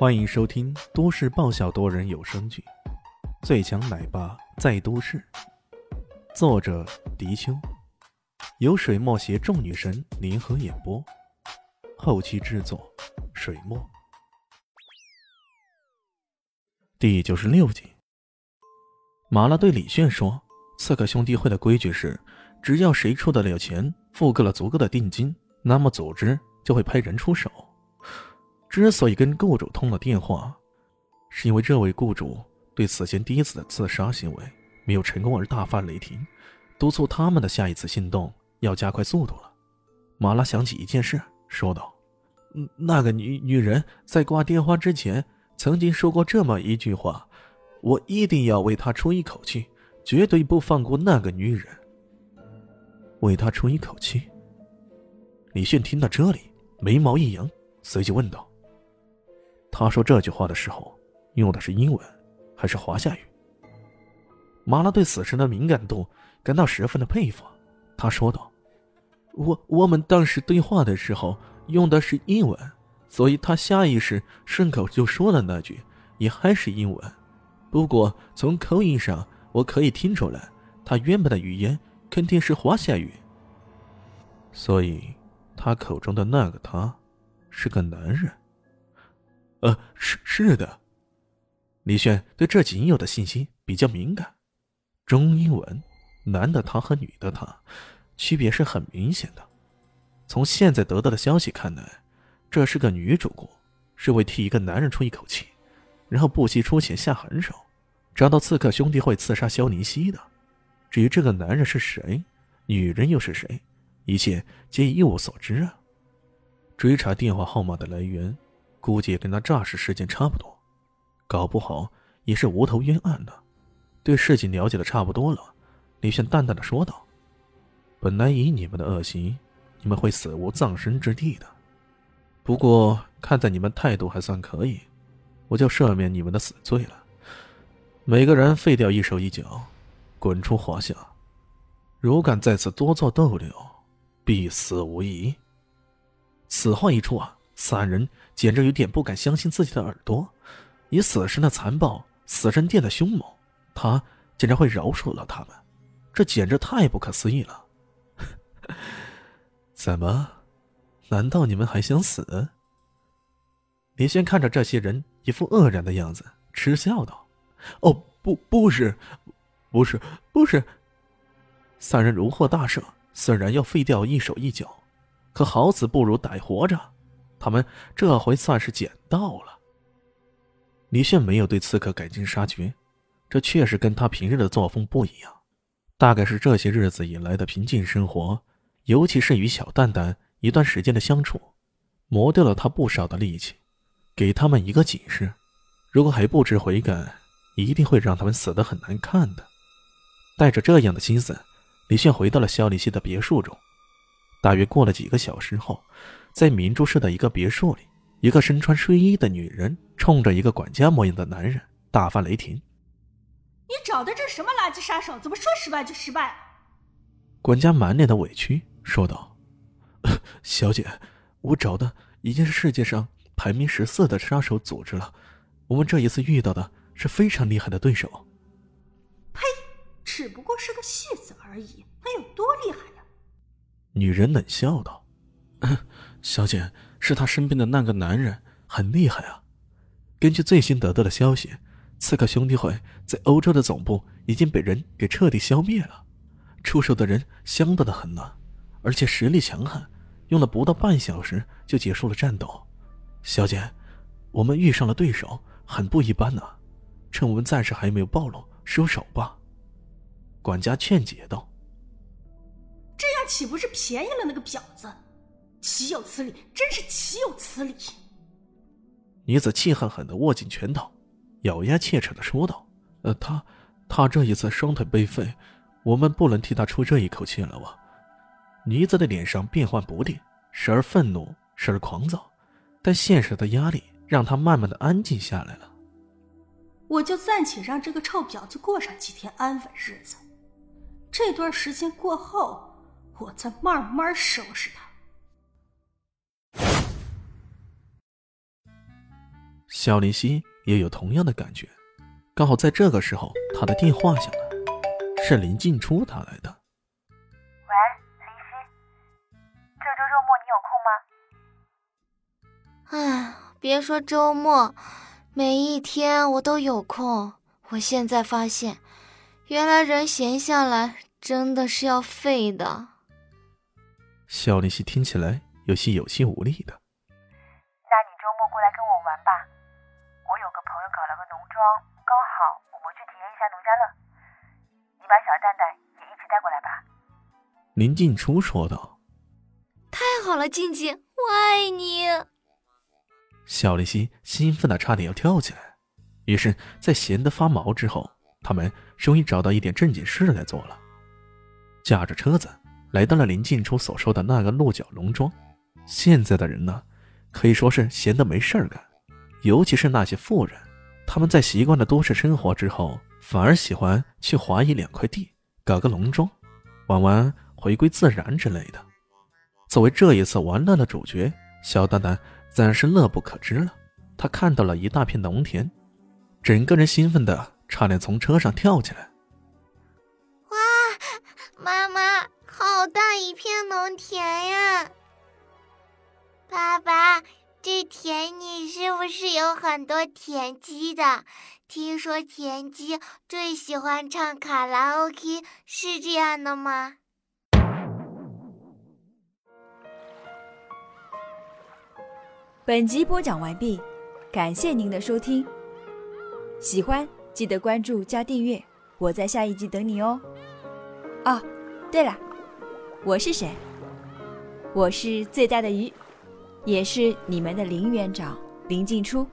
欢迎收听都市爆笑多人有声剧《最强奶爸在都市》，作者：迪秋，由水墨携众女神联合演播，后期制作：水墨。第九十六集，麻辣对李炫说：“刺客兄弟会的规矩是，只要谁出得了钱，付够了足够的定金，那么组织就会派人出手。”之所以跟雇主通了电话，是因为这位雇主对此前第一次的自杀行为没有成功而大发雷霆，督促他们的下一次行动要加快速度了。马拉想起一件事，说道：“那个女女人在挂电话之前曾经说过这么一句话，我一定要为她出一口气，绝对不放过那个女人。为她出一口气。”李迅听到这里，眉毛一扬，随即问道。他说这句话的时候，用的是英文，还是华夏语？马拉对此神的敏感度感到十分的佩服。他说道：“我我们当时对话的时候用的是英文，所以他下意识顺口就说了那句，也还是英文。不过从口音上，我可以听出来，他原本的语言肯定是华夏语。所以，他口中的那个他，是个男人。”呃，是是的，李炫对这仅有的信息比较敏感。中英文，男的他和女的他，区别是很明显的。从现在得到的消息看来，这是个女主顾，是为替一个男人出一口气，然后不惜出钱下狠手，找到刺客兄弟会刺杀萧宁熙的。至于这个男人是谁，女人又是谁，一切皆一无所知啊。追查电话号码的来源。估计跟那诈尸事件差不多，搞不好也是无头冤案呢。对事情了解的差不多了，李炫淡淡的说道：“本来以你们的恶行，你们会死无葬身之地的。不过看在你们态度还算可以，我就赦免你们的死罪了。每个人废掉一手一脚，滚出华夏。如敢在此多做逗留，必死无疑。”此话一出啊！三人简直有点不敢相信自己的耳朵，以死神的残暴，死神殿的凶猛，他竟然会饶恕了他们，这简直太不可思议了！怎么？难道你们还想死？李轩看着这些人一副愕然的样子，嗤笑道：“哦，不，不是，不是，不是。”三人如获大赦，虽然要废掉一手一脚，可好死不如歹活着。他们这回算是捡到了。李炫没有对刺客赶尽杀绝，这确实跟他平日的作风不一样。大概是这些日子以来的平静生活，尤其是与小蛋蛋一段时间的相处，磨掉了他不少的力气。给他们一个警示：如果还不知悔改，一定会让他们死得很难看的。带着这样的心思，李炫回到了肖立熙的别墅中。大约过了几个小时后。在明珠市的一个别墅里，一个身穿睡衣的女人冲着一个管家模样的男人大发雷霆：“你找的这什么垃圾杀手？怎么说失败就失败？”管家满脸的委屈说道：“小姐，我找的已经是世界上排名十四的杀手组织了，我们这一次遇到的是非常厉害的对手。”“呸！只不过是个戏子而已，能有多厉害呀？”女人冷笑道。小姐，是他身边的那个男人很厉害啊！根据最新得到的消息，刺客兄弟会在欧洲的总部已经被人给彻底消灭了，出手的人相当的狠辣，而且实力强悍，用了不到半小时就结束了战斗。小姐，我们遇上了对手，很不一般呢，趁我们暂时还没有暴露，收手吧。管家劝解道：“这样岂不是便宜了那个婊子？”岂有此理！真是岂有此理！女子气狠狠的握紧拳头，咬牙切齿的说道：“呃，他，他这一次双腿被废，我们不能替他出这一口气了吧？”女子的脸上变幻不定，时而愤怒，时而狂躁，但现实的压力让她慢慢的安静下来了。我就暂且让这个臭婊子过上几天安稳日子，这段时间过后，我再慢慢收拾他。肖林熙也有同样的感觉。刚好在这个时候，他的电话响了，是林静初打来的。喂，林夕，这周周末你有空吗？哎，别说周末，每一天我都有空。我现在发现，原来人闲下来真的是要废的。肖林熙听起来有些有气无力的。那你周末过来跟我玩吧，我有个朋友搞了个农庄，刚好我们去体验一下农家乐。你把小蛋蛋也一起带过来吧。林静初说道。太好了，静静，我爱你。小丽西兴奋的差点要跳起来。于是，在闲得发毛之后，他们终于找到一点正经事来做了。驾着车子来到了林静初所说的那个鹿角农庄。现在的人呢，可以说是闲得没事儿干，尤其是那些富人，他们在习惯了都市生活之后，反而喜欢去划一两块地，搞个农庄，玩玩回归自然之类的。作为这一次玩乐的主角，小蛋蛋自然是乐不可支了。他看到了一大片农田。整个人兴奋的差点从车上跳起来！哇，妈妈，好大一片农田呀！爸爸，这田里是不是有很多田鸡的？听说田鸡最喜欢唱卡拉 OK，是这样的吗？本集播讲完毕，感谢您的收听。喜欢记得关注加订阅，我在下一集等你哦。哦，对了，我是谁？我是最大的鱼，也是你们的林园长林静初。